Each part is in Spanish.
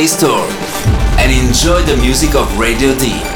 or Google Play Store and enjoy the music of Radio Deep.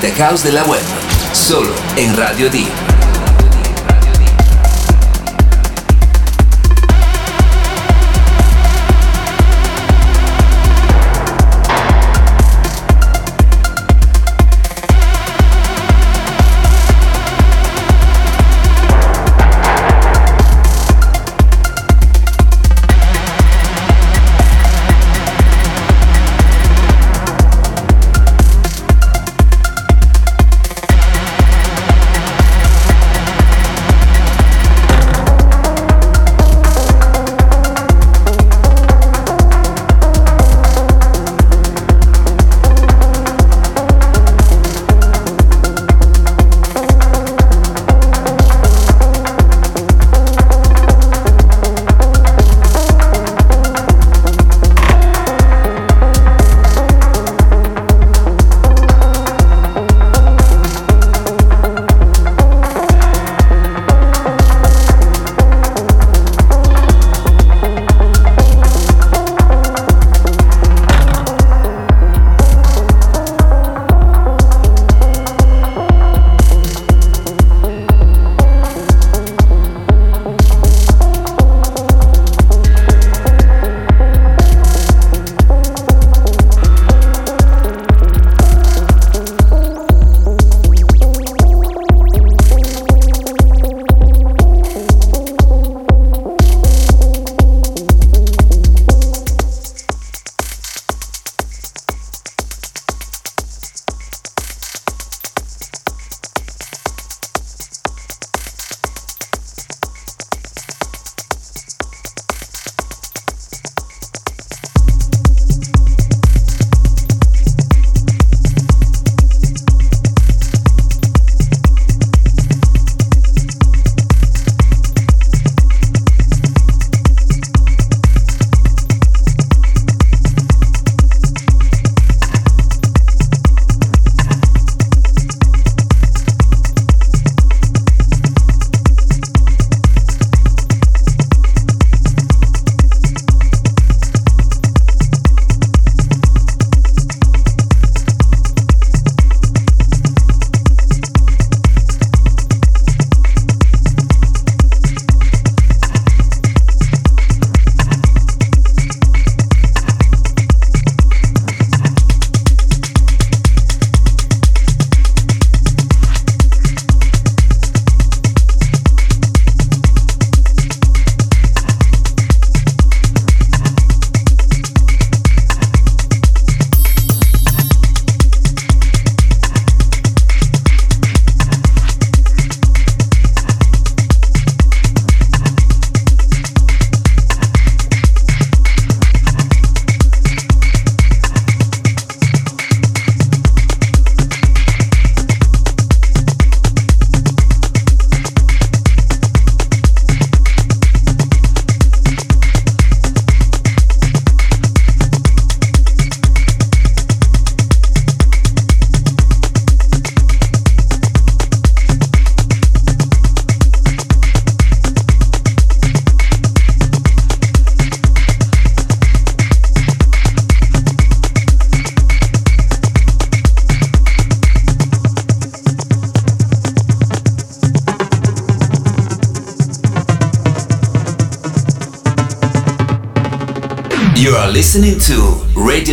Tech house de la web, solo en Radio Deep.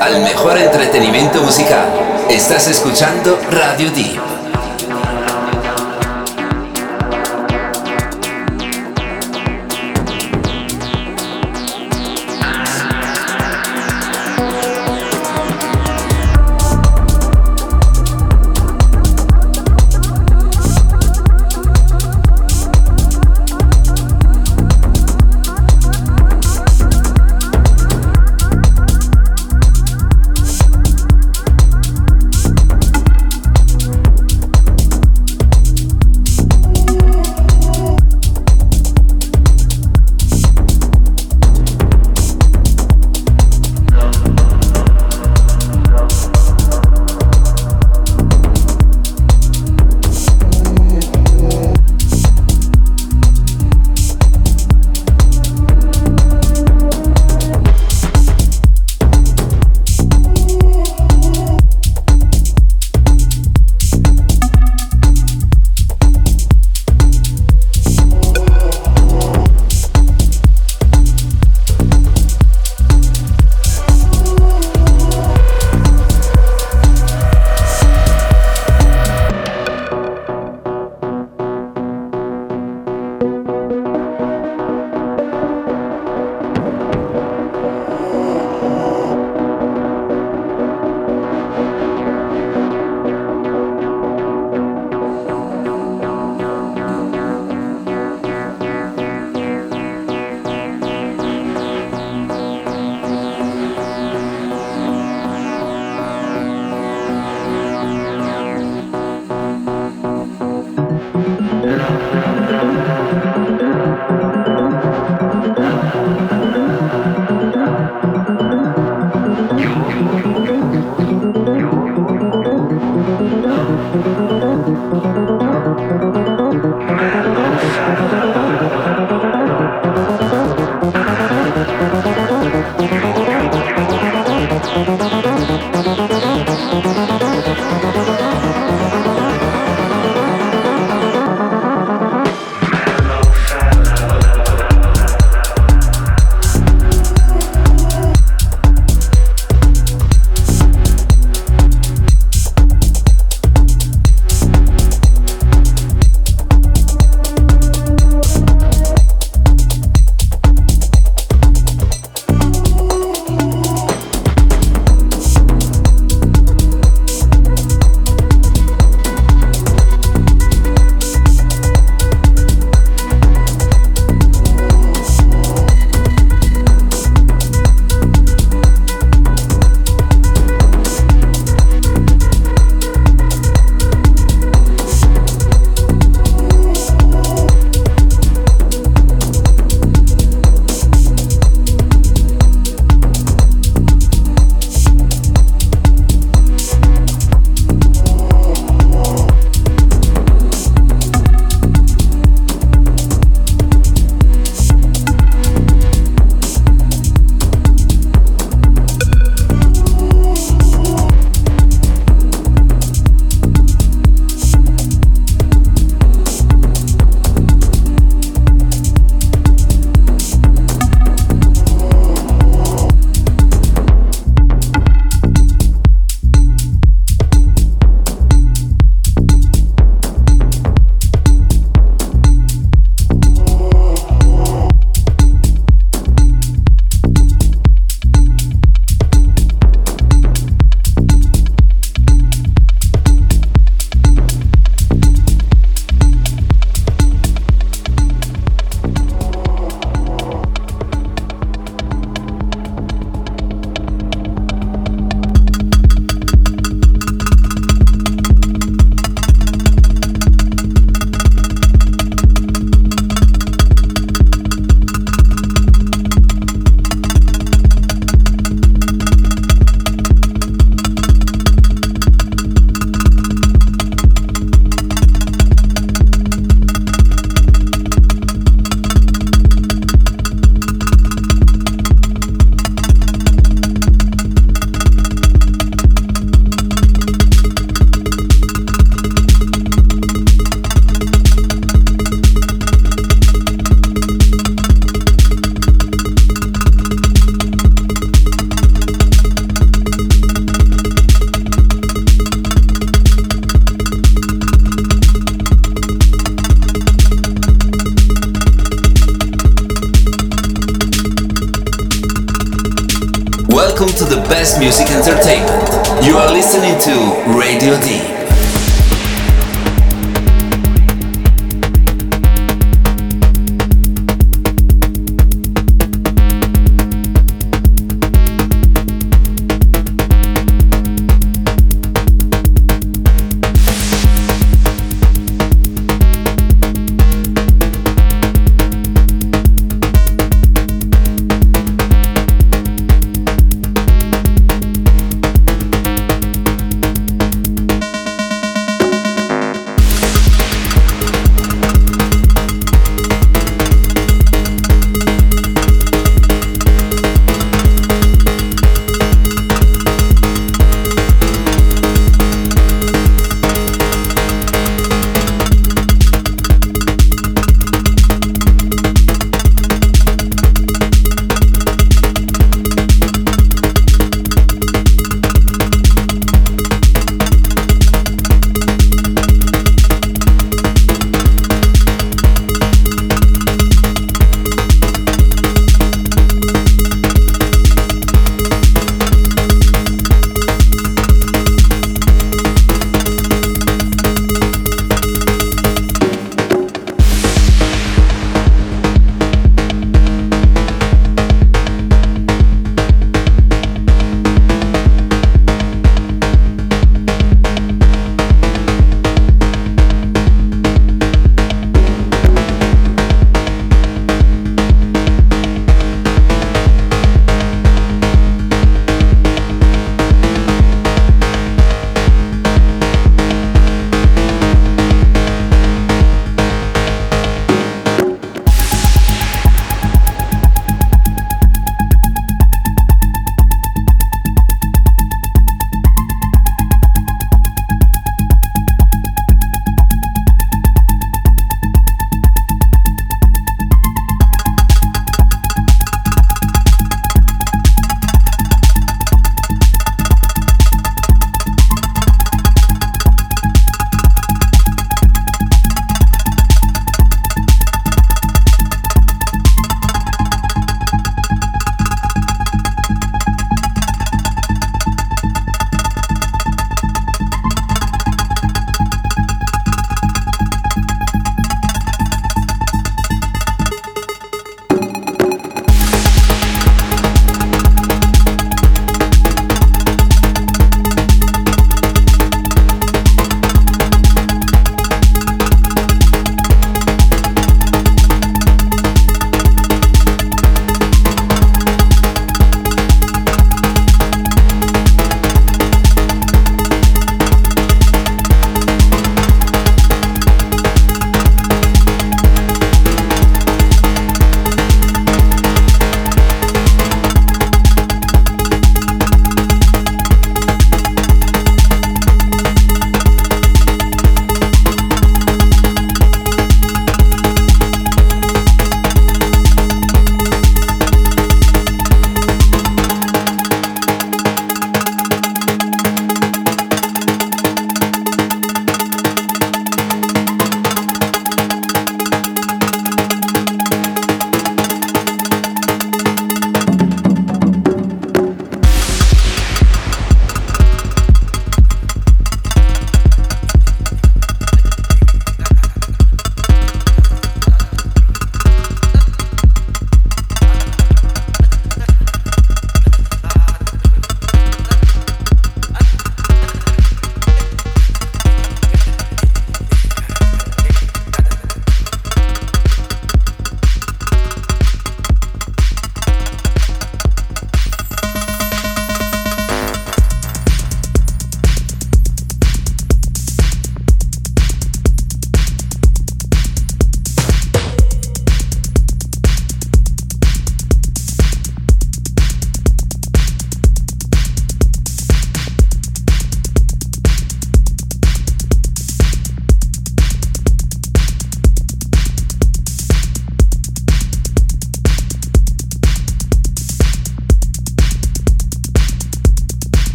Al mejor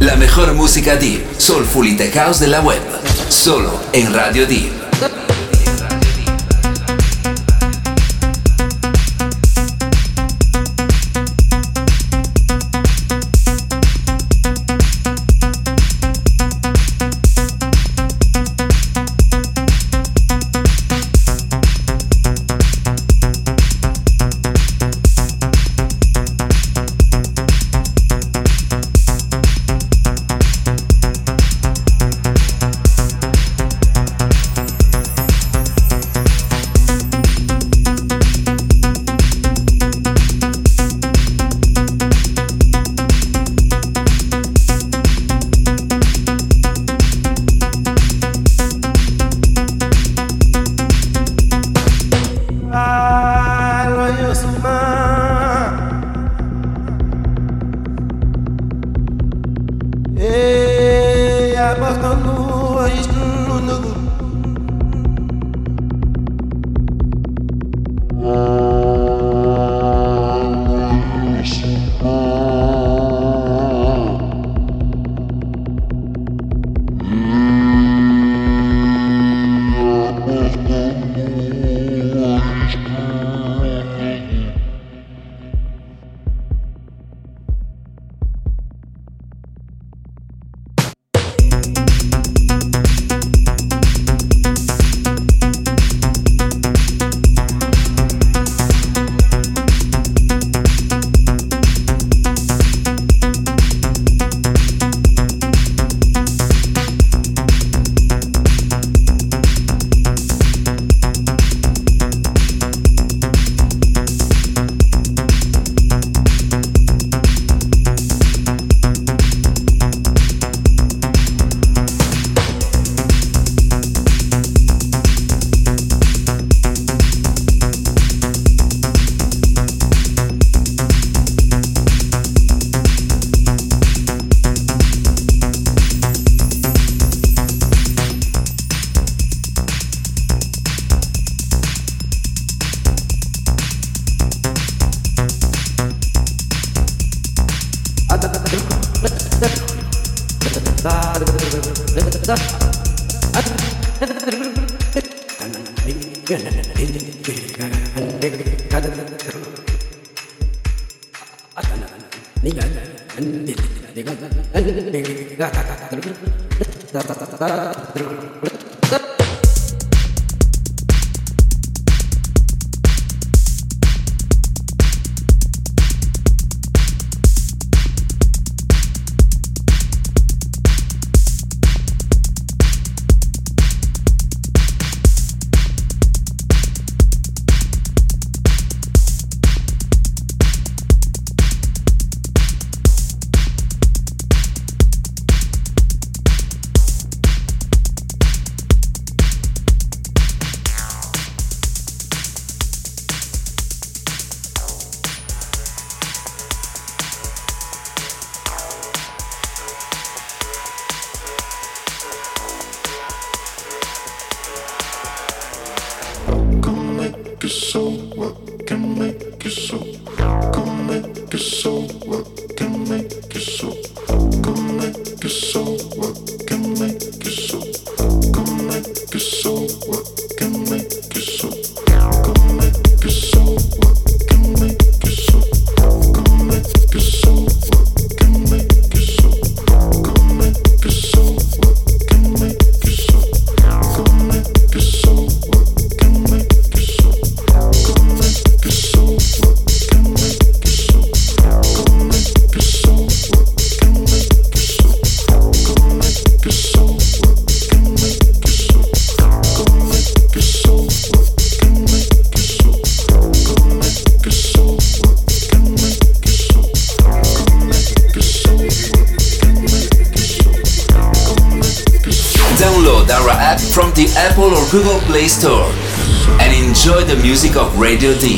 La mejor música deep, soulful y house de la web, solo en Radio Deep. Radio D.